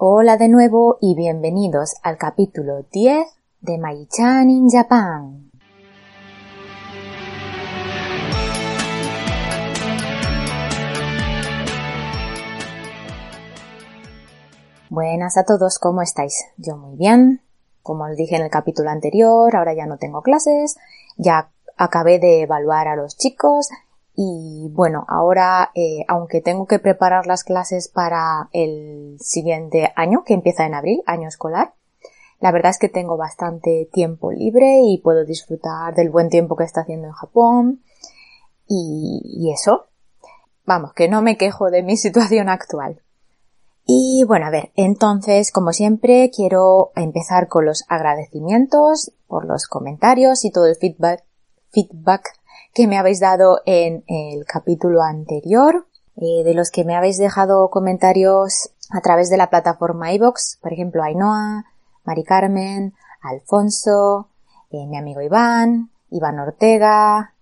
Hola de nuevo y bienvenidos al capítulo 10 de Mai-chan in Japan. Buenas a todos, ¿cómo estáis? Yo muy bien. Como os dije en el capítulo anterior, ahora ya no tengo clases, ya acabé de evaluar a los chicos y bueno, ahora eh, aunque tengo que preparar las clases para el siguiente año, que empieza en abril, año escolar, la verdad es que tengo bastante tiempo libre y puedo disfrutar del buen tiempo que está haciendo en Japón y, y eso. Vamos, que no me quejo de mi situación actual. Y bueno, a ver, entonces, como siempre, quiero empezar con los agradecimientos por los comentarios y todo el feedback, feedback que me habéis dado en el capítulo anterior, eh, de los que me habéis dejado comentarios a través de la plataforma iVox, por ejemplo, Ainhoa, Mari Carmen, Alfonso, eh, mi amigo Iván, Iván Ortega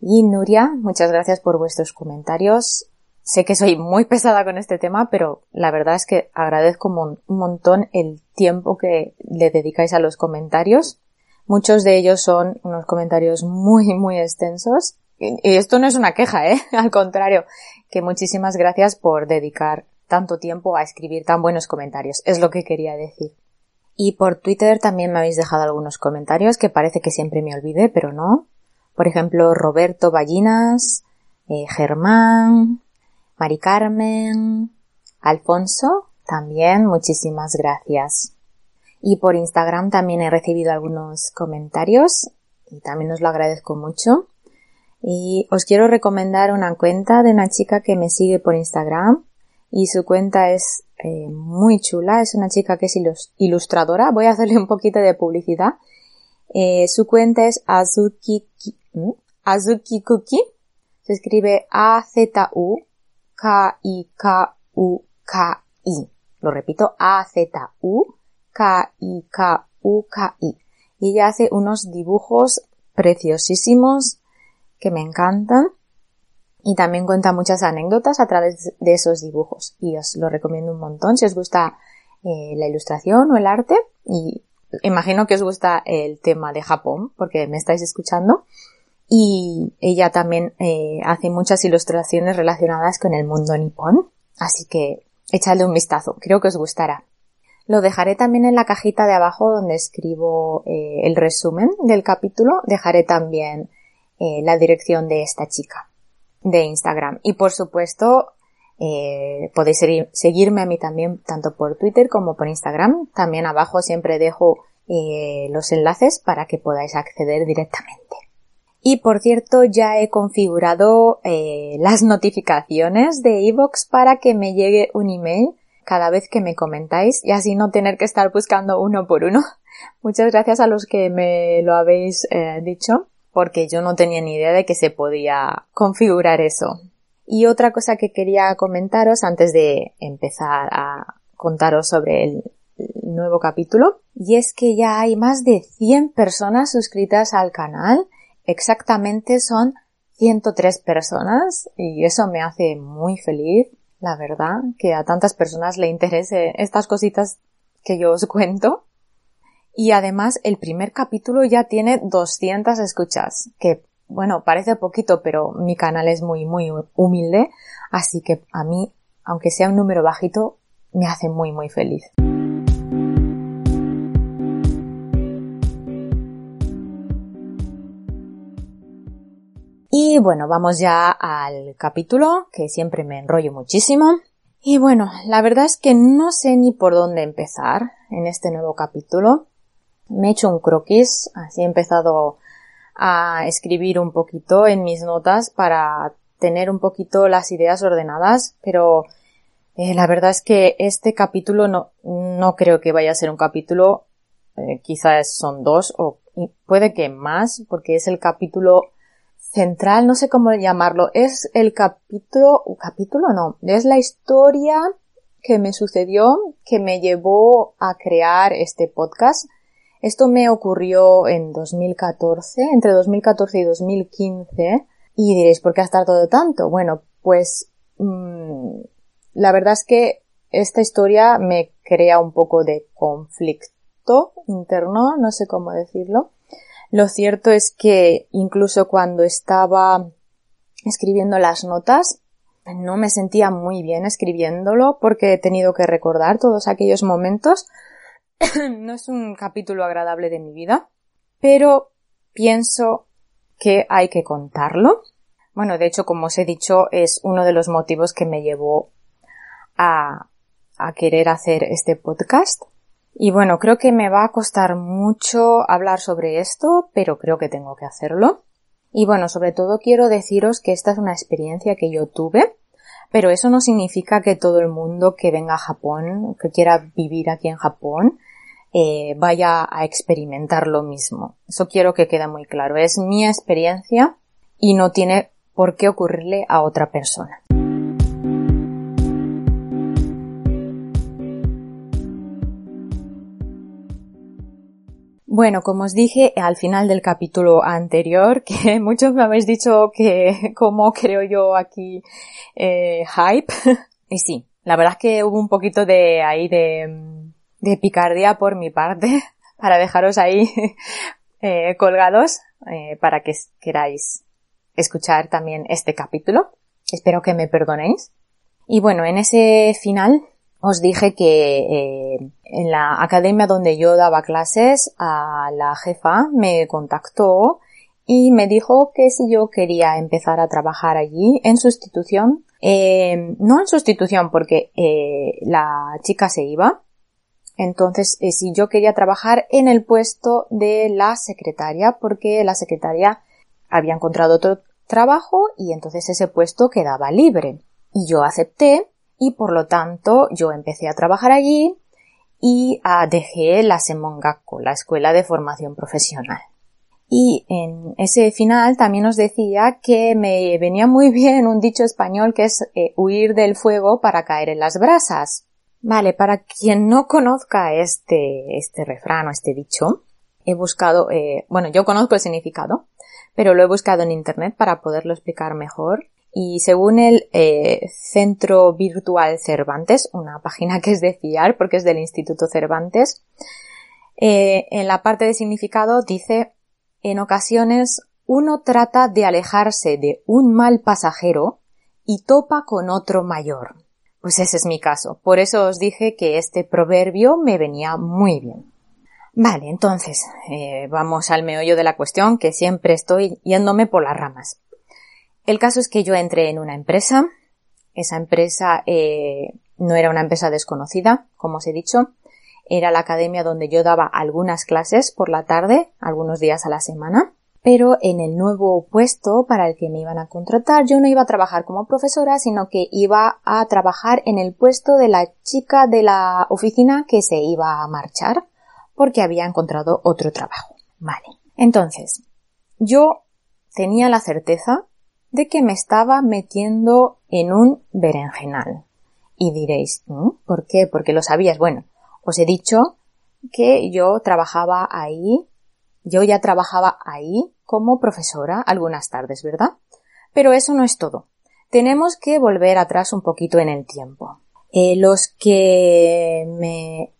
y Nuria. Muchas gracias por vuestros comentarios. Sé que soy muy pesada con este tema, pero la verdad es que agradezco un montón el tiempo que le dedicáis a los comentarios. Muchos de ellos son unos comentarios muy, muy extensos. Y esto no es una queja, ¿eh? Al contrario, que muchísimas gracias por dedicar tanto tiempo a escribir tan buenos comentarios. Es lo que quería decir. Y por Twitter también me habéis dejado algunos comentarios que parece que siempre me olvide, pero no. Por ejemplo, Roberto Ballinas, eh, Germán, Mari Carmen, Alfonso, también muchísimas gracias. Y por Instagram también he recibido algunos comentarios y también os lo agradezco mucho. Y os quiero recomendar una cuenta de una chica que me sigue por Instagram y su cuenta es eh, muy chula. Es una chica que es ilustradora. Voy a hacerle un poquito de publicidad. Eh, su cuenta es Azuki, Azuki Cookie. Se escribe A-Z-U K-I-K-U-K-I. Lo repito, A-Z-U-K-I-K-U-K-I. Y ella hace unos dibujos preciosísimos que me encantan. Y también cuenta muchas anécdotas a través de esos dibujos. Y os lo recomiendo un montón si os gusta eh, la ilustración o el arte. Y imagino que os gusta el tema de Japón, porque me estáis escuchando y ella también eh, hace muchas ilustraciones relacionadas con el mundo nipón, así que echadle un vistazo, creo que os gustará. Lo dejaré también en la cajita de abajo donde escribo eh, el resumen del capítulo, dejaré también eh, la dirección de esta chica de Instagram. Y por supuesto podéis seguirme a mí también tanto por Twitter como por Instagram, también abajo siempre dejo los enlaces para que podáis acceder directamente. Y por cierto, ya he configurado eh, las notificaciones de iVoox para que me llegue un email cada vez que me comentáis y así no tener que estar buscando uno por uno. Muchas gracias a los que me lo habéis eh, dicho porque yo no tenía ni idea de que se podía configurar eso. Y otra cosa que quería comentaros antes de empezar a contaros sobre el nuevo capítulo y es que ya hay más de 100 personas suscritas al canal exactamente son 103 personas y eso me hace muy feliz, la verdad, que a tantas personas le interese estas cositas que yo os cuento. Y además el primer capítulo ya tiene 200 escuchas, que bueno, parece poquito, pero mi canal es muy, muy humilde, así que a mí, aunque sea un número bajito, me hace muy, muy feliz. Y bueno, vamos ya al capítulo, que siempre me enrollo muchísimo. Y bueno, la verdad es que no sé ni por dónde empezar en este nuevo capítulo. Me he hecho un croquis, así he empezado a escribir un poquito en mis notas para tener un poquito las ideas ordenadas, pero eh, la verdad es que este capítulo no, no creo que vaya a ser un capítulo, eh, quizás son dos o puede que más, porque es el capítulo central, no sé cómo llamarlo, es el capítulo, capítulo no, es la historia que me sucedió, que me llevó a crear este podcast. Esto me ocurrió en 2014, entre 2014 y 2015, y diréis, ¿por qué has tardado tanto? Bueno, pues mmm, la verdad es que esta historia me crea un poco de conflicto interno, no sé cómo decirlo. Lo cierto es que incluso cuando estaba escribiendo las notas, no me sentía muy bien escribiéndolo porque he tenido que recordar todos aquellos momentos. no es un capítulo agradable de mi vida, pero pienso que hay que contarlo. Bueno, de hecho, como os he dicho, es uno de los motivos que me llevó a, a querer hacer este podcast. Y bueno, creo que me va a costar mucho hablar sobre esto, pero creo que tengo que hacerlo. Y bueno, sobre todo quiero deciros que esta es una experiencia que yo tuve, pero eso no significa que todo el mundo que venga a Japón, que quiera vivir aquí en Japón, eh, vaya a experimentar lo mismo. Eso quiero que quede muy claro. Es mi experiencia y no tiene por qué ocurrirle a otra persona. Bueno, como os dije al final del capítulo anterior, que muchos me habéis dicho que cómo creo yo aquí eh, hype. y sí, la verdad es que hubo un poquito de ahí de, de picardía por mi parte para dejaros ahí eh, colgados eh, para que queráis escuchar también este capítulo. Espero que me perdonéis. Y bueno, en ese final os dije que eh, en la academia donde yo daba clases, a la jefa me contactó y me dijo que si yo quería empezar a trabajar allí en sustitución, eh, no en sustitución porque eh, la chica se iba, entonces si yo quería trabajar en el puesto de la secretaria porque la secretaria había encontrado otro trabajo y entonces ese puesto quedaba libre. Y yo acepté y por lo tanto yo empecé a trabajar allí y ah, dejé la Semongakko, la escuela de formación profesional. Y en ese final también os decía que me venía muy bien un dicho español que es eh, huir del fuego para caer en las brasas. Vale, para quien no conozca este, este refrán o este dicho, he buscado, eh, bueno, yo conozco el significado, pero lo he buscado en internet para poderlo explicar mejor y según el eh, Centro Virtual Cervantes, una página que es de fiar porque es del Instituto Cervantes, eh, en la parte de significado dice, en ocasiones uno trata de alejarse de un mal pasajero y topa con otro mayor. Pues ese es mi caso. Por eso os dije que este proverbio me venía muy bien. Vale, entonces, eh, vamos al meollo de la cuestión, que siempre estoy yéndome por las ramas. El caso es que yo entré en una empresa. Esa empresa eh, no era una empresa desconocida, como os he dicho. Era la academia donde yo daba algunas clases por la tarde, algunos días a la semana. Pero en el nuevo puesto para el que me iban a contratar, yo no iba a trabajar como profesora, sino que iba a trabajar en el puesto de la chica de la oficina que se iba a marchar porque había encontrado otro trabajo. Vale. Entonces, yo tenía la certeza de que me estaba metiendo en un berenjenal. Y diréis, ¿Mm? ¿por qué? Porque lo sabías. Bueno, os he dicho que yo trabajaba ahí, yo ya trabajaba ahí como profesora algunas tardes, ¿verdad? Pero eso no es todo. Tenemos que volver atrás un poquito en el tiempo. Eh, los que me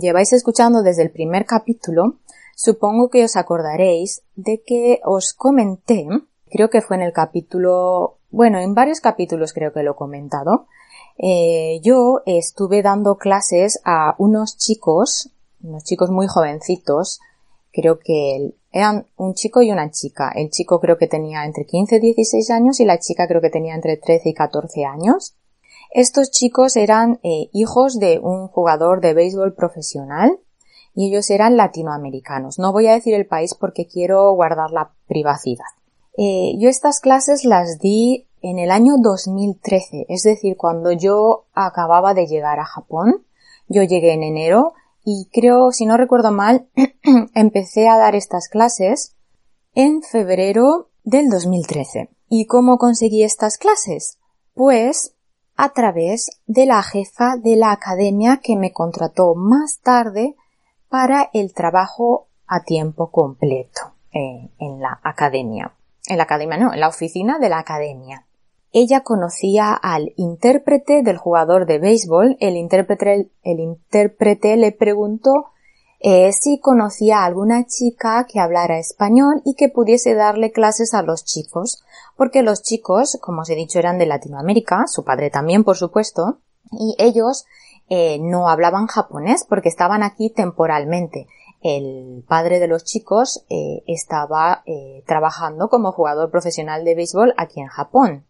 lleváis escuchando desde el primer capítulo, supongo que os acordaréis de que os comenté creo que fue en el capítulo, bueno, en varios capítulos creo que lo he comentado, eh, yo estuve dando clases a unos chicos, unos chicos muy jovencitos, creo que eran un chico y una chica. El chico creo que tenía entre 15 y 16 años y la chica creo que tenía entre 13 y 14 años. Estos chicos eran eh, hijos de un jugador de béisbol profesional y ellos eran latinoamericanos. No voy a decir el país porque quiero guardar la privacidad. Eh, yo estas clases las di en el año 2013, es decir, cuando yo acababa de llegar a Japón. Yo llegué en enero y creo, si no recuerdo mal, empecé a dar estas clases en febrero del 2013. ¿Y cómo conseguí estas clases? Pues a través de la jefa de la academia que me contrató más tarde para el trabajo a tiempo completo eh, en la academia en la academia, no, en la oficina de la academia. ella conocía al intérprete del jugador de béisbol. El intérprete, le preguntó eh, si conocía a alguna chica que hablara español y que pudiese darle clases a los chicos, porque los chicos, como os he dicho, eran de Latinoamérica, su padre también, por supuesto, y ellos eh, no hablaban japonés porque estaban aquí temporalmente. El padre de los chicos eh, estaba trabajando como jugador profesional de béisbol aquí en Japón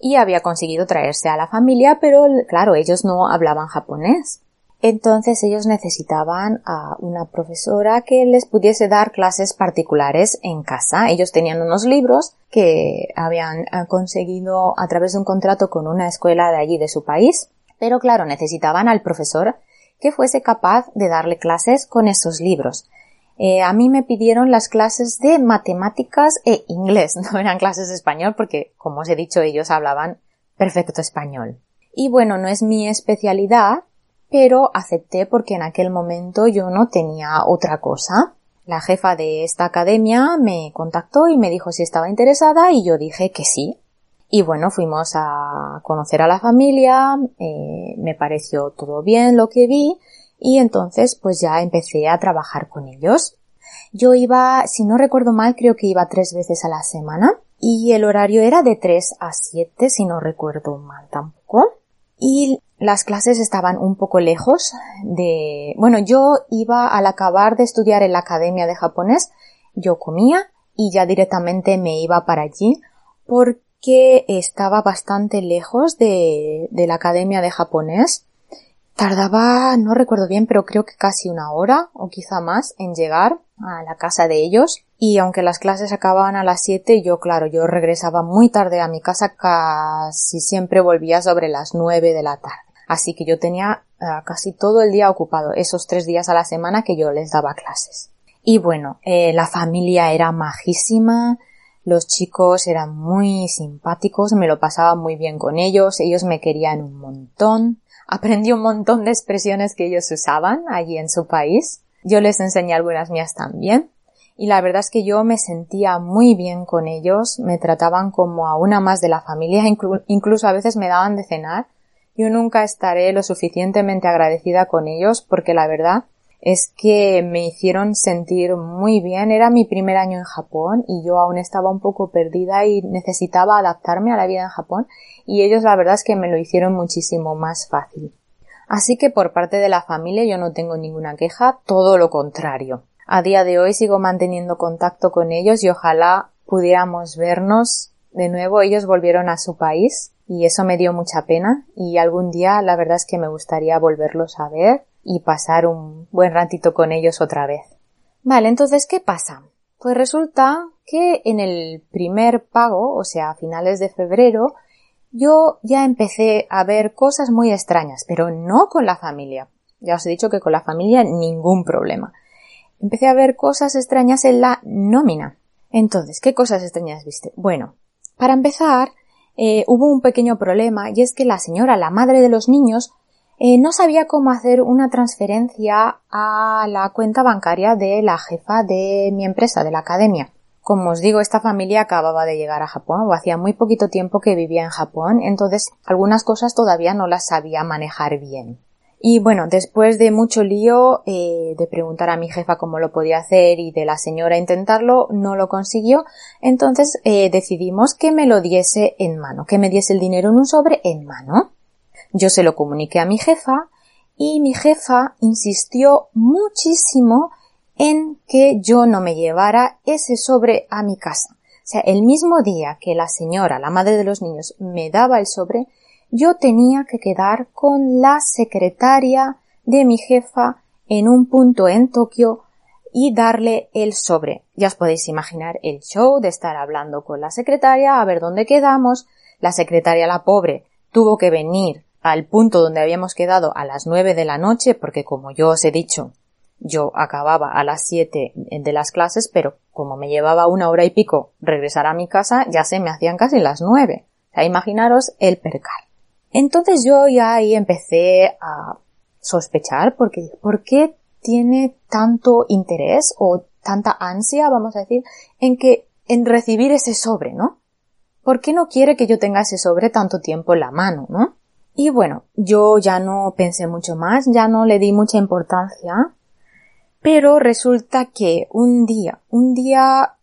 y había conseguido traerse a la familia, pero claro, ellos no hablaban japonés. Entonces ellos necesitaban a una profesora que les pudiese dar clases particulares en casa. Ellos tenían unos libros que habían eh, conseguido a través de un contrato con una escuela de allí de su país, pero claro, necesitaban al profesor que fuese capaz de darle clases con esos libros. Eh, a mí me pidieron las clases de matemáticas e inglés, no eran clases de español porque, como os he dicho, ellos hablaban perfecto español. Y bueno, no es mi especialidad, pero acepté porque en aquel momento yo no tenía otra cosa. La jefa de esta academia me contactó y me dijo si estaba interesada y yo dije que sí. Y bueno, fuimos a conocer a la familia, eh, me pareció todo bien lo que vi y entonces pues ya empecé a trabajar con ellos. Yo iba, si no recuerdo mal, creo que iba tres veces a la semana y el horario era de 3 a 7, si no recuerdo mal tampoco. Y las clases estaban un poco lejos de, bueno, yo iba al acabar de estudiar en la academia de japonés, yo comía y ya directamente me iba para allí porque estaba bastante lejos de, de la academia de japonés. Tardaba, no recuerdo bien, pero creo que casi una hora o quizá más en llegar a la casa de ellos. Y aunque las clases acababan a las 7, yo claro, yo regresaba muy tarde a mi casa, casi siempre volvía sobre las 9 de la tarde. Así que yo tenía eh, casi todo el día ocupado, esos tres días a la semana que yo les daba clases. Y bueno, eh, la familia era majísima, los chicos eran muy simpáticos, me lo pasaba muy bien con ellos, ellos me querían un montón. Aprendí un montón de expresiones que ellos usaban allí en su país. Yo les enseñé algunas mías también. Y la verdad es que yo me sentía muy bien con ellos, me trataban como a una más de la familia, incluso a veces me daban de cenar yo nunca estaré lo suficientemente agradecida con ellos porque la verdad es que me hicieron sentir muy bien. Era mi primer año en Japón y yo aún estaba un poco perdida y necesitaba adaptarme a la vida en Japón y ellos la verdad es que me lo hicieron muchísimo más fácil. Así que por parte de la familia yo no tengo ninguna queja, todo lo contrario. A día de hoy sigo manteniendo contacto con ellos y ojalá pudiéramos vernos de nuevo. Ellos volvieron a su país y eso me dio mucha pena y algún día la verdad es que me gustaría volverlos a ver y pasar un buen ratito con ellos otra vez. Vale, entonces, ¿qué pasa? Pues resulta que en el primer pago, o sea, a finales de febrero, yo ya empecé a ver cosas muy extrañas, pero no con la familia. Ya os he dicho que con la familia ningún problema. Empecé a ver cosas extrañas en la nómina. Entonces, ¿qué cosas extrañas viste? Bueno, para empezar, eh, hubo un pequeño problema y es que la señora, la madre de los niños, eh, no sabía cómo hacer una transferencia a la cuenta bancaria de la jefa de mi empresa, de la academia. Como os digo, esta familia acababa de llegar a Japón o hacía muy poquito tiempo que vivía en Japón, entonces algunas cosas todavía no las sabía manejar bien. Y bueno, después de mucho lío, eh, de preguntar a mi jefa cómo lo podía hacer y de la señora intentarlo, no lo consiguió. Entonces eh, decidimos que me lo diese en mano, que me diese el dinero en un sobre en mano. Yo se lo comuniqué a mi jefa y mi jefa insistió muchísimo en que yo no me llevara ese sobre a mi casa. O sea, el mismo día que la señora, la madre de los niños, me daba el sobre, yo tenía que quedar con la secretaria de mi jefa en un punto en Tokio y darle el sobre. Ya os podéis imaginar el show de estar hablando con la secretaria a ver dónde quedamos. La secretaria, la pobre, tuvo que venir al punto donde habíamos quedado a las nueve de la noche porque como yo os he dicho, yo acababa a las siete de las clases, pero como me llevaba una hora y pico regresar a mi casa, ya se me hacían casi las nueve. O sea, imaginaros el percal. Entonces yo ya ahí empecé a sospechar porque ¿por qué tiene tanto interés o tanta ansia, vamos a decir, en que en recibir ese sobre, ¿no? ¿por qué no quiere que yo tenga ese sobre tanto tiempo en la mano, no? Y bueno, yo ya no pensé mucho más, ya no le di mucha importancia, pero resulta que un día, un día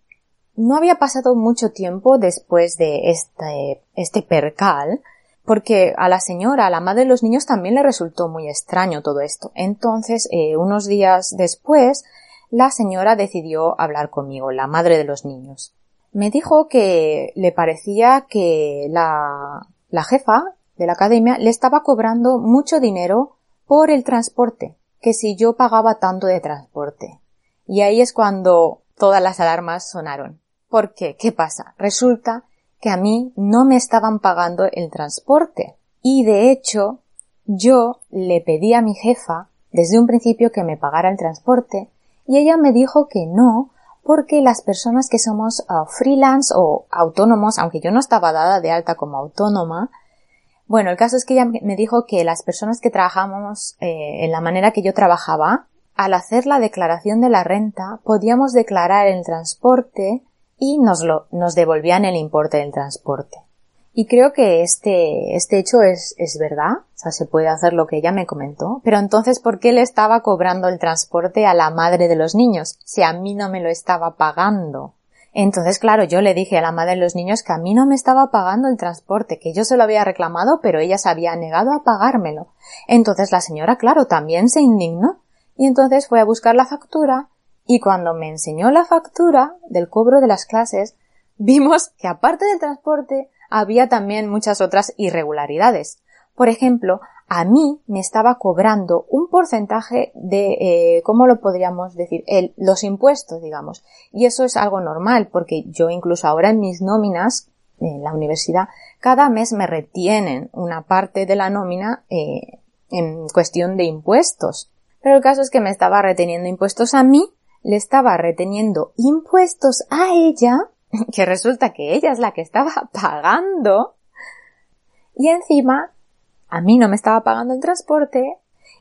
no había pasado mucho tiempo después de este, este percal, porque a la señora, a la madre de los niños, también le resultó muy extraño todo esto. Entonces, eh, unos días después, la señora decidió hablar conmigo, la madre de los niños. Me dijo que le parecía que la, la jefa de la academia le estaba cobrando mucho dinero por el transporte, que si yo pagaba tanto de transporte. Y ahí es cuando todas las alarmas sonaron. ¿Por qué? ¿Qué pasa? Resulta que a mí no me estaban pagando el transporte. Y de hecho, yo le pedí a mi jefa desde un principio que me pagara el transporte y ella me dijo que no porque las personas que somos ah, freelance o autónomos, aunque yo no estaba dada de alta como autónoma, bueno, el caso es que ella me dijo que las personas que trabajamos eh, en la manera que yo trabajaba, al hacer la declaración de la renta, podíamos declarar el transporte y nos, lo, nos devolvían el importe del transporte. Y creo que este, este hecho es, es verdad, o sea, se puede hacer lo que ella me comentó, pero entonces ¿por qué le estaba cobrando el transporte a la madre de los niños si a mí no me lo estaba pagando? Entonces, claro, yo le dije a la madre de los niños que a mí no me estaba pagando el transporte, que yo se lo había reclamado, pero ella se había negado a pagármelo. Entonces la señora, claro, también se indignó. Y entonces fue a buscar la factura y cuando me enseñó la factura del cobro de las clases, vimos que aparte del transporte había también muchas otras irregularidades. Por ejemplo, a mí me estaba cobrando un porcentaje de, eh, ¿cómo lo podríamos decir? Los impuestos, digamos. Y eso es algo normal, porque yo incluso ahora en mis nóminas, en la universidad, cada mes me retienen una parte de la nómina eh, en cuestión de impuestos. Pero el caso es que me estaba reteniendo impuestos a mí le estaba reteniendo impuestos a ella, que resulta que ella es la que estaba pagando, y encima a mí no me estaba pagando el transporte,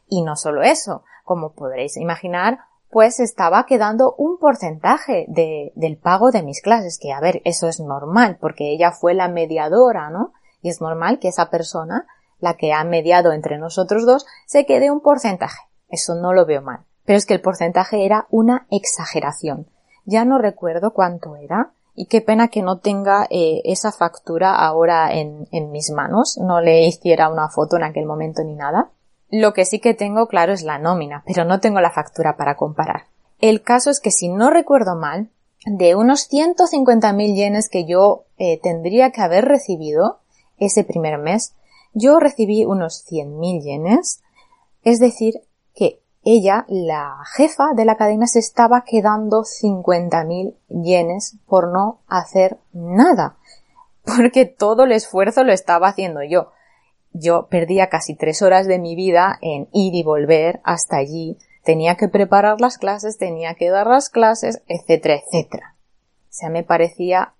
y no solo eso, como podréis imaginar, pues estaba quedando un porcentaje de, del pago de mis clases, que a ver, eso es normal, porque ella fue la mediadora, ¿no? Y es normal que esa persona, la que ha mediado entre nosotros dos, se quede un porcentaje. Eso no lo veo mal pero es que el porcentaje era una exageración. Ya no recuerdo cuánto era, y qué pena que no tenga eh, esa factura ahora en, mis manos, no le hiciera una foto en aquel momento ni nada. Lo que sí que tengo claro es la nómina, pero no tengo la factura para comparar. El caso es que si no recuerdo mal, de unos 150.000 yenes que yo eh, tendría que haber recibido ese primer mes, yo recibí unos 100.000 yenes, es decir, que ella, la jefa de la cadena, se estaba quedando 50.000 yenes por no hacer nada, porque todo el esfuerzo lo estaba haciendo yo. Yo perdía casi tres horas de mi vida en ir y volver hasta allí, tenía que preparar las clases, tenía que dar las clases, etcétera, etcétera. O sea, me parecía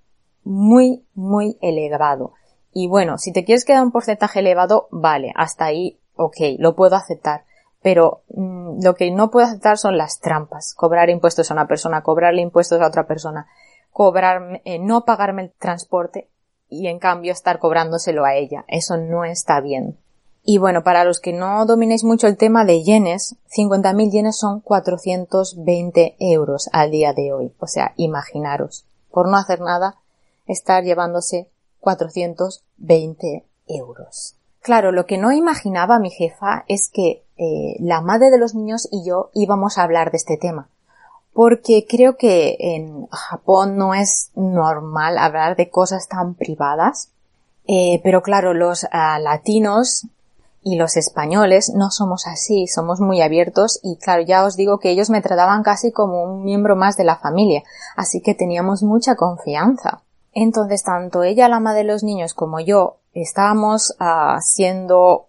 muy, muy elevado. Y bueno, si te quieres quedar un porcentaje elevado, vale, hasta ahí, ok, lo puedo aceptar pero mm, lo que no puedo aceptar son las trampas. Cobrar impuestos a una persona, cobrarle impuestos a otra persona, cobrar, eh, no pagarme el transporte y en cambio estar cobrándoselo a ella. Eso no está bien. Y bueno, para los que no dominéis mucho el tema de yenes, 50.000 yenes son 420 euros al día de hoy. O sea, imaginaros, por no hacer nada, estar llevándose 420 euros. Claro, lo que no imaginaba mi jefa es que eh, la madre de los niños y yo íbamos a hablar de este tema. Porque creo que en Japón no es normal hablar de cosas tan privadas. Eh, pero claro, los ah, latinos y los españoles no somos así, somos muy abiertos y claro, ya os digo que ellos me trataban casi como un miembro más de la familia, así que teníamos mucha confianza. Entonces, tanto ella, la madre de los niños, como yo, estábamos haciendo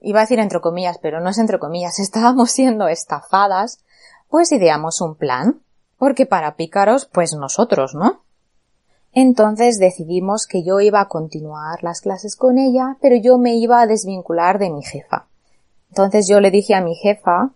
iba a decir entre comillas, pero no es entre comillas, estábamos siendo estafadas, pues ideamos un plan, porque para pícaros, pues nosotros, ¿no? Entonces decidimos que yo iba a continuar las clases con ella, pero yo me iba a desvincular de mi jefa. Entonces yo le dije a mi jefa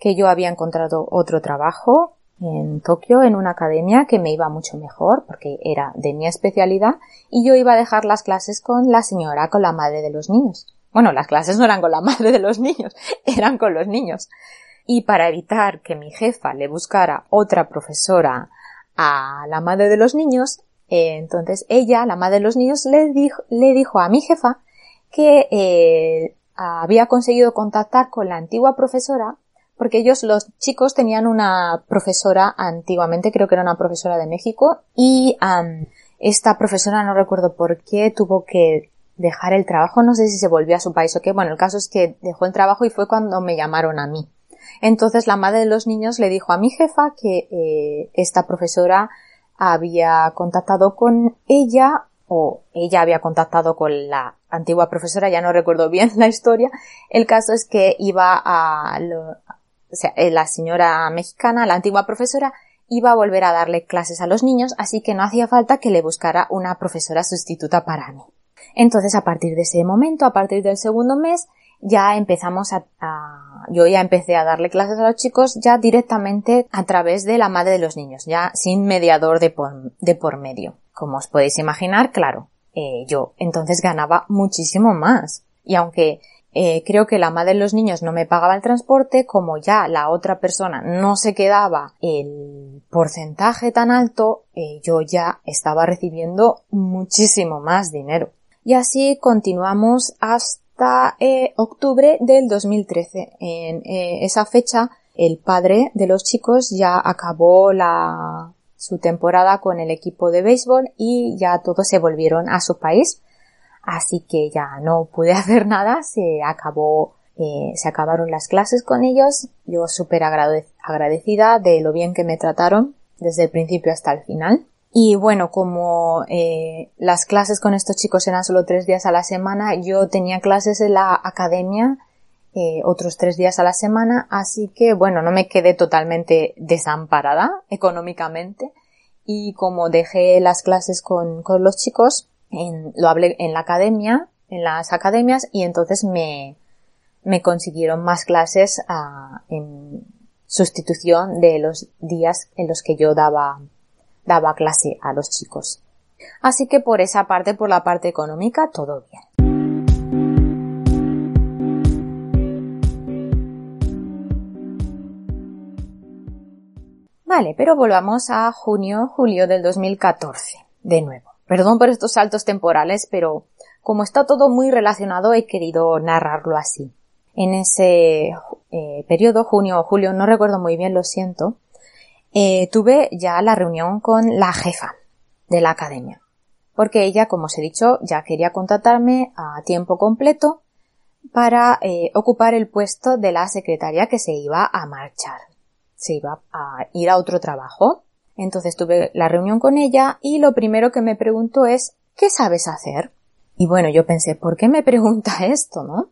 que yo había encontrado otro trabajo en Tokio en una academia que me iba mucho mejor porque era de mi especialidad y yo iba a dejar las clases con la señora, con la madre de los niños. Bueno, las clases no eran con la madre de los niños, eran con los niños. Y para evitar que mi jefa le buscara otra profesora a la madre de los niños, eh, entonces ella, la madre de los niños, le dijo, le dijo a mi jefa que eh, había conseguido contactar con la antigua profesora porque ellos, los chicos, tenían una profesora antiguamente, creo que era una profesora de México, y esta profesora no recuerdo por qué tuvo que dejar el trabajo, no sé si se volvió a su país o qué, bueno, el caso es que dejó el trabajo y fue cuando me llamaron a mí. Entonces la madre de los niños le dijo a mi jefa que eh, esta profesora había contactado con ella o ella había contactado con la antigua profesora, ya no recuerdo bien la historia. El caso es que iba a, o sea, eh, la señora mexicana, la antigua profesora, iba a volver a darle clases a los niños, así que no hacía falta que le buscara una profesora sustituta para mí. Entonces, a partir de ese momento, a partir del segundo mes, ya empezamos a, yo ya empecé a darle clases a los chicos ya directamente a través de la madre de los niños, ya sin mediador de por, de por medio. Como os podéis imaginar, claro, eh, yo entonces ganaba muchísimo más. Y aunque eh, creo que la madre de los niños no me pagaba el transporte, como ya la otra persona no se quedaba el porcentaje tan alto, eh, yo ya estaba recibiendo muchísimo más dinero. Y así continuamos hasta eh, octubre del 2013. En esa fecha, el padre de los chicos ya acabó la, su temporada con el equipo de béisbol y ya todos se volvieron a su país así que ya no pude hacer nada, se acabó, eh, se acabaron las clases con ellos, yo súper agradecida de lo bien que me trataron desde el principio hasta el final. Y bueno, como eh, las clases con estos chicos eran solo tres días a la semana, yo tenía clases en la academia eh, otros tres días a la semana, así que bueno, no me quedé totalmente desamparada económicamente. Y como dejé las clases con, con los chicos, lo hablé en la academia, en las academias, y entonces me, me consiguieron más clases ah, en sustitución de los días en los que yo daba, daba clase a los chicos. Así que por esa parte, por la parte económica, todo bien. Vale, pero volvamos a junio, julio del 2014, de nuevo. Perdón por estos saltos temporales, pero como está todo muy relacionado he querido narrarlo así. En ese eh, periodo, junio o julio, no recuerdo muy bien, lo siento, eh, tuve ya la reunión con la jefa de la academia. Porque ella, como os he dicho, ya quería contratarme a tiempo completo para eh, ocupar el puesto de la secretaria que se iba a marchar. Se iba a ir a otro trabajo entonces tuve la reunión con ella y lo primero que me preguntó es ¿qué sabes hacer? Y bueno, yo pensé, ¿por qué me pregunta esto, no?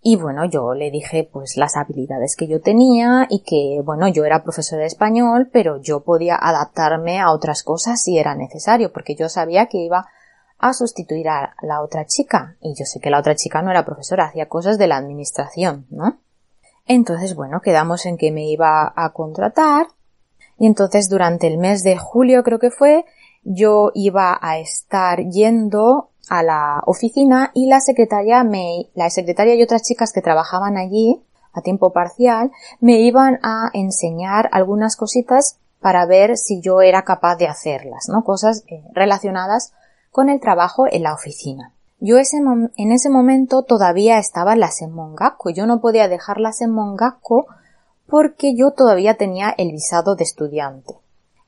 Y bueno, yo le dije pues las habilidades que yo tenía y que bueno, yo era profesor de español, pero yo podía adaptarme a otras cosas si era necesario, porque yo sabía que iba a sustituir a la otra chica. Y yo sé que la otra chica no era profesora, hacía cosas de la administración, ¿no? Entonces, bueno, quedamos en que me iba a contratar y entonces durante el mes de julio creo que fue, yo iba a estar yendo a la oficina y la secretaria me, la secretaria y otras chicas que trabajaban allí a tiempo parcial me iban a enseñar algunas cositas para ver si yo era capaz de hacerlas, ¿no? Cosas eh, relacionadas con el trabajo en la oficina. Yo ese en ese momento todavía estaba en la. Yo no podía dejar la Mongaco porque yo todavía tenía el visado de estudiante.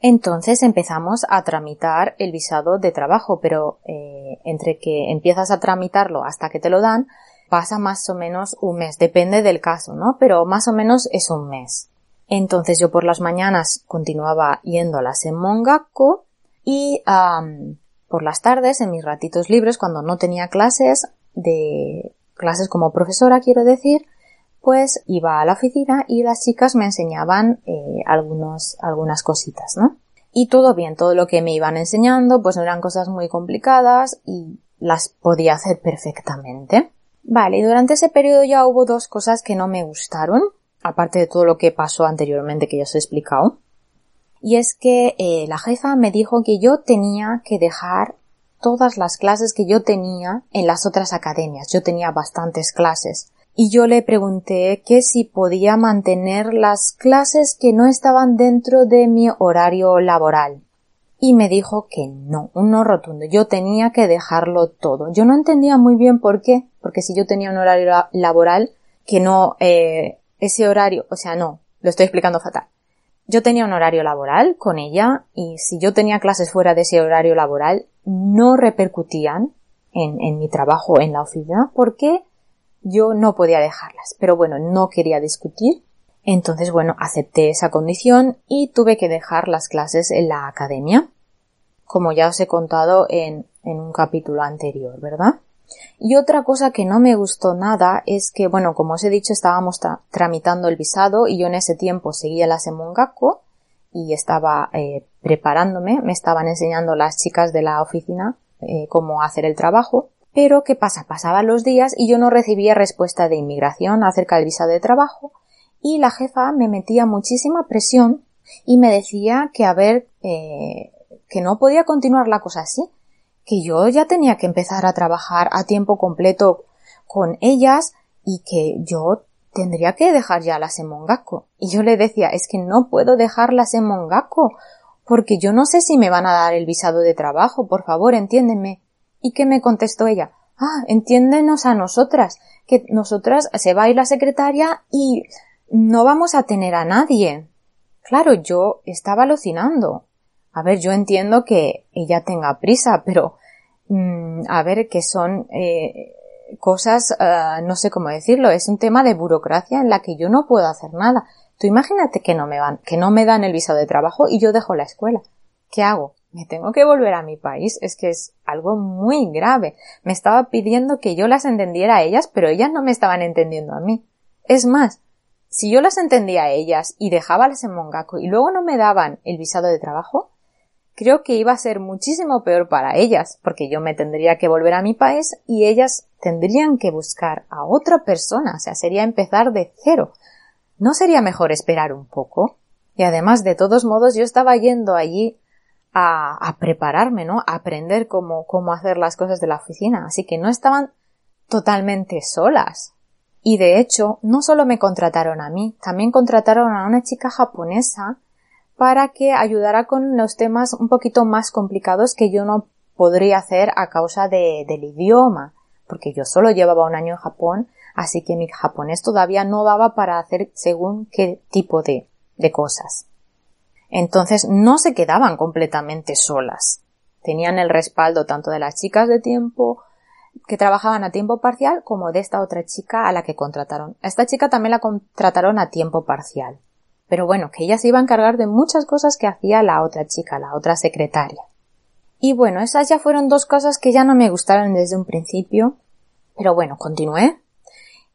Entonces empezamos a tramitar el visado de trabajo, pero eh, entre que empiezas a tramitarlo hasta que te lo dan, pasa más o menos un mes, depende del caso, ¿no? Pero más o menos es un mes. Entonces yo por las mañanas continuaba yendo a la Mongaco y por las tardes, en mis ratitos libres, cuando no tenía clases de clases como profesora, quiero decir, pues iba a la oficina y las chicas me enseñaban eh, algunas cositas, ¿no? Y todo bien, todo lo que me iban enseñando, pues no eran cosas muy complicadas y las podía hacer perfectamente. Vale, durante ese periodo ya hubo dos cosas que no me gustaron, aparte de todo lo que pasó anteriormente que ya os he explicado. Y es que eh, la jefa me dijo que yo tenía que dejar todas las clases que yo tenía en las otras academias. Yo tenía bastantes clases. Y yo le pregunté que si podía mantener las clases que no estaban dentro de mi horario laboral. Y me dijo que no, un no rotundo. Yo tenía que dejarlo todo. Yo no entendía muy bien por qué, porque si yo tenía un horario laboral, que no, eh, ese horario, o sea, no, lo estoy explicando fatal. Yo tenía un horario laboral con ella y si yo tenía clases fuera de ese horario laboral, no repercutían en, en mi trabajo en la oficina porque yo no podía dejarlas. Pero bueno, no quería discutir. Entonces, bueno, acepté esa condición y tuve que dejar las clases en la academia, como ya os he contado en, en un capítulo anterior, ¿verdad? Y otra cosa que no me gustó nada es que, bueno, como os he dicho, estábamos tramitando el visado y yo en ese tiempo seguía la Semongako y estaba eh, preparándome, me estaban enseñando las chicas de la oficina eh, cómo hacer el trabajo. Pero, ¿qué pasa? Pasaban los días y yo no recibía respuesta de inmigración acerca del visado de trabajo y la jefa me metía muchísima presión y me decía que a ver, eh, que no podía continuar la cosa así, que yo ya tenía que empezar a trabajar a tiempo completo con ellas y que yo tendría que dejar ya las Semongako. Y yo le decía, es que no puedo dejarlas en Mongako, porque yo no sé si me van a dar el visado de trabajo, por favor, entiéndeme. ¿Y qué me contestó ella? Ah, entiéndenos a nosotras, que nosotras se va a ir la secretaria y no vamos a tener a nadie. Claro, yo estaba alucinando. A ver, yo entiendo que ella tenga prisa, pero mm, a ver, que son eh, cosas, uh, no sé cómo decirlo, es un tema de burocracia en la que yo no puedo hacer nada. Tú imagínate que no me van, que no me dan el visado de trabajo y yo dejo la escuela. ¿Qué hago? Me tengo que volver a mi país. Es que es algo muy grave. Me estaba pidiendo que yo las entendiera a ellas, pero ellas no me estaban entendiendo a mí. Es más, si yo las entendía a ellas y dejábalas en Mongaco y luego no me daban el visado de trabajo, creo que iba a ser muchísimo peor para ellas, porque yo me tendría que volver a mi país y ellas tendrían que buscar a otra persona, o sea, sería empezar de cero. ¿No sería mejor esperar un poco? Y además, de todos modos, yo estaba yendo allí a, a prepararme, ¿no? A aprender cómo, cómo hacer las cosas de la oficina, así que no estaban totalmente solas. Y de hecho, no solo me contrataron a mí, también contrataron a una chica japonesa para que ayudara con los temas un poquito más complicados que yo no podría hacer a causa de, del idioma, porque yo solo llevaba un año en Japón, así que mi japonés todavía no daba para hacer según qué tipo de, de cosas. Entonces no se quedaban completamente solas. Tenían el respaldo tanto de las chicas de tiempo que trabajaban a tiempo parcial como de esta otra chica a la que contrataron. A esta chica también la contrataron a tiempo parcial. Pero bueno, que ella se iba a encargar de muchas cosas que hacía la otra chica, la otra secretaria. Y bueno, esas ya fueron dos cosas que ya no me gustaron desde un principio. Pero bueno, continué.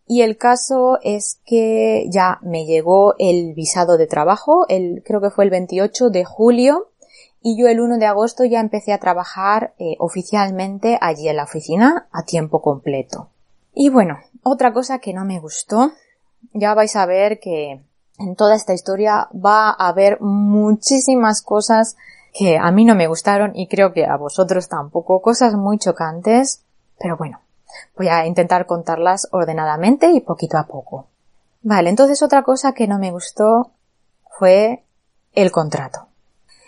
Y el caso es que ya me llegó el visado de trabajo, el, creo que fue el 28 de julio, y yo el 1 de agosto ya empecé a trabajar eh, oficialmente allí en la oficina a tiempo completo. Y bueno, otra cosa que no me gustó, ya vais a ver que en toda esta historia va a haber muchísimas cosas que a mí no me gustaron y creo que a vosotros tampoco, cosas muy chocantes, pero bueno, voy a intentar contarlas ordenadamente y poquito a poco. Vale, entonces otra cosa que no me gustó fue el contrato.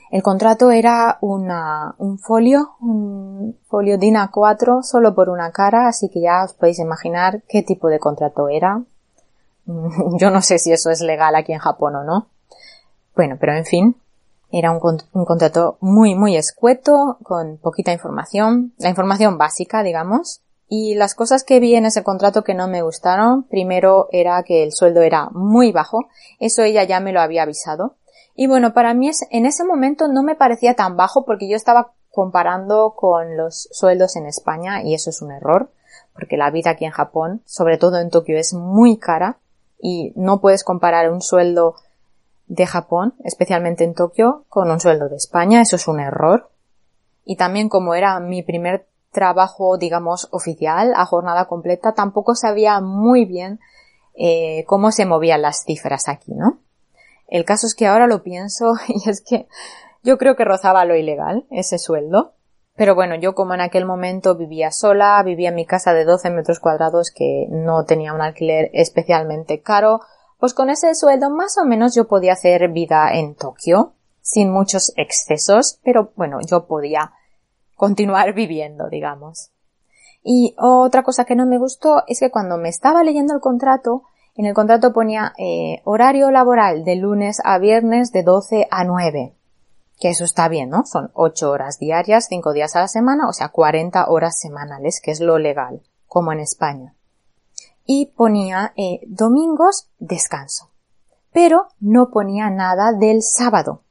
El contrato era un folio, un folio DIN A4 solo por una cara, así que ya os podéis imaginar qué tipo de contrato era. Yo no sé si eso es legal aquí en Japón o no. Bueno, pero en fin, era un, contrato muy, muy escueto, con poquita información, la información básica, digamos. Y las cosas que vi en ese contrato que no me gustaron, primero era que el sueldo era muy bajo, eso ella ya me lo había avisado. Y bueno, para mí en ese momento no me parecía tan bajo porque yo estaba comparando con los sueldos en España y eso es un error porque la vida aquí en Japón, sobre todo en Tokio, es muy cara y no puedes comparar un sueldo de Japón, especialmente en Tokio, con un sueldo de España, eso es un error. Y también como era mi primer trabajo, digamos, oficial, a jornada completa, tampoco sabía muy bien eh, cómo se movían las cifras aquí, ¿no? El caso es que ahora lo pienso y es que yo creo que rozaba lo ilegal, ese sueldo. Pero bueno, yo como en aquel momento vivía sola, vivía en mi casa de 12 metros cuadrados que no tenía un alquiler especialmente caro, pues con ese sueldo más o menos yo podía hacer vida en Tokio, sin muchos excesos, pero bueno, yo podía continuar viviendo, digamos. Y otra cosa que no me gustó es que cuando me estaba leyendo el contrato, en el contrato ponía eh, horario laboral de lunes a viernes de 12 a 9. Que eso está bien, ¿no? Son 8 horas diarias, 5 días a la semana, o sea, 40 horas semanales, que es lo legal, como en España. Y ponía eh, domingos descanso. Pero no ponía nada del sábado.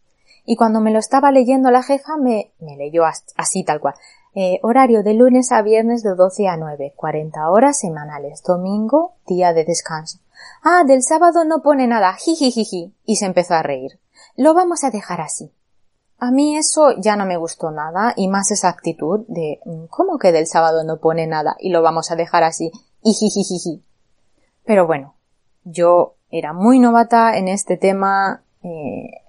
Y cuando me lo estaba leyendo la jefa me, me leyó así tal cual. Eh, horario de lunes a viernes de 12 a 9, 40 horas semanales. Domingo, día de descanso. Ah, del sábado no pone nada, jijijiji. Y se empezó a reír. Lo vamos a dejar así. A mí eso ya no me gustó nada y más esa actitud de mm, ¿cómo que del sábado no pone nada y lo vamos a dejar así? Y jijijiji. Pero bueno, yo era muy novata en este tema. Eh,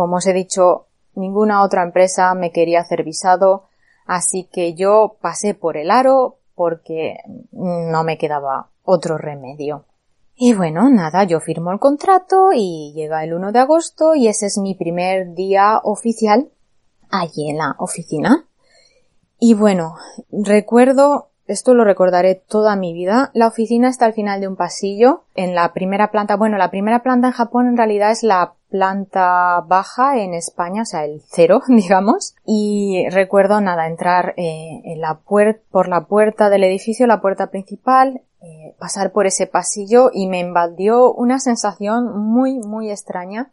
como os he dicho, ninguna otra empresa me quería hacer visado, así que yo pasé por el aro porque no me quedaba otro remedio. Y bueno, nada, yo firmo el contrato y llega el 1 de agosto y ese es mi primer día oficial allí en la oficina. Y bueno, recuerdo, esto lo recordaré toda mi vida, la oficina está al final de un pasillo, en la primera planta, bueno, la primera planta en Japón en realidad es la planta baja en España, o sea, el cero, digamos. Y recuerdo nada, entrar eh, por la puerta del edificio, la puerta principal, eh, pasar por ese pasillo y me invadió una sensación muy, muy extraña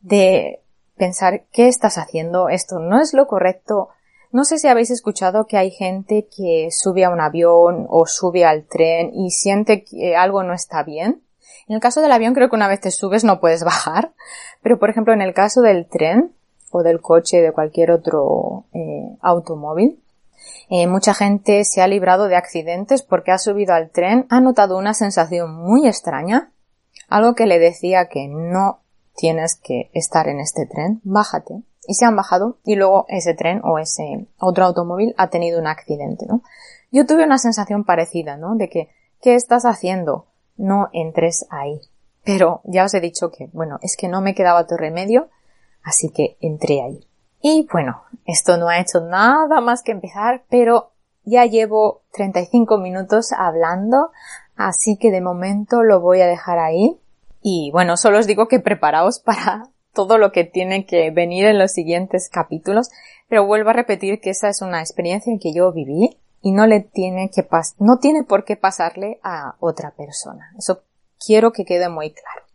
de pensar, ¿qué estás haciendo? Esto no es lo correcto. No sé si habéis escuchado que hay gente que sube a un avión o sube al tren y siente que algo no está bien. En el caso del avión creo que una vez te subes no puedes bajar, pero por ejemplo en el caso del tren o del coche de cualquier otro eh, automóvil, eh, mucha gente se ha librado de accidentes porque ha subido al tren, ha notado una sensación muy extraña, algo que le decía que no tienes que estar en este tren, bájate. Y se han bajado y luego ese tren o ese otro automóvil ha tenido un accidente, ¿no? Yo tuve una sensación parecida, ¿no? De que, ¿qué estás haciendo? No entres ahí. Pero ya os he dicho que, bueno, es que no me quedaba otro remedio, así que entré ahí. Y bueno, esto no ha hecho nada más que empezar, pero ya llevo 35 minutos hablando, así que de momento lo voy a dejar ahí. Y bueno, solo os digo que preparaos para todo lo que tiene que venir en los siguientes capítulos, pero vuelvo a repetir que esa es una experiencia que yo viví y no le tiene que pas no tiene por qué pasarle a otra persona. Eso quiero que quede muy claro.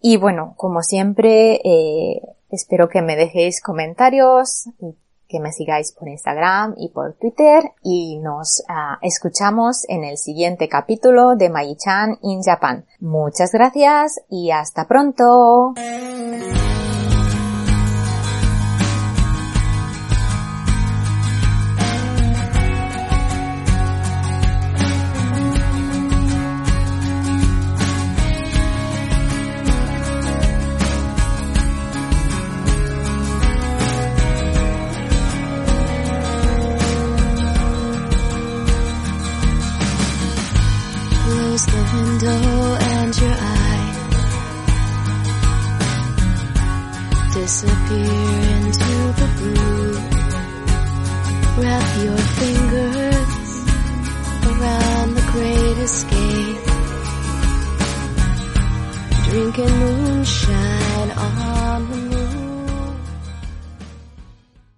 Y bueno, como siempre, eh, Espero que me dejéis comentarios y que me sigáis por Instagram y por Twitter y nos ah, escuchamos en el siguiente capítulo de Mayi-chan in Japan. Muchas gracias y hasta pronto.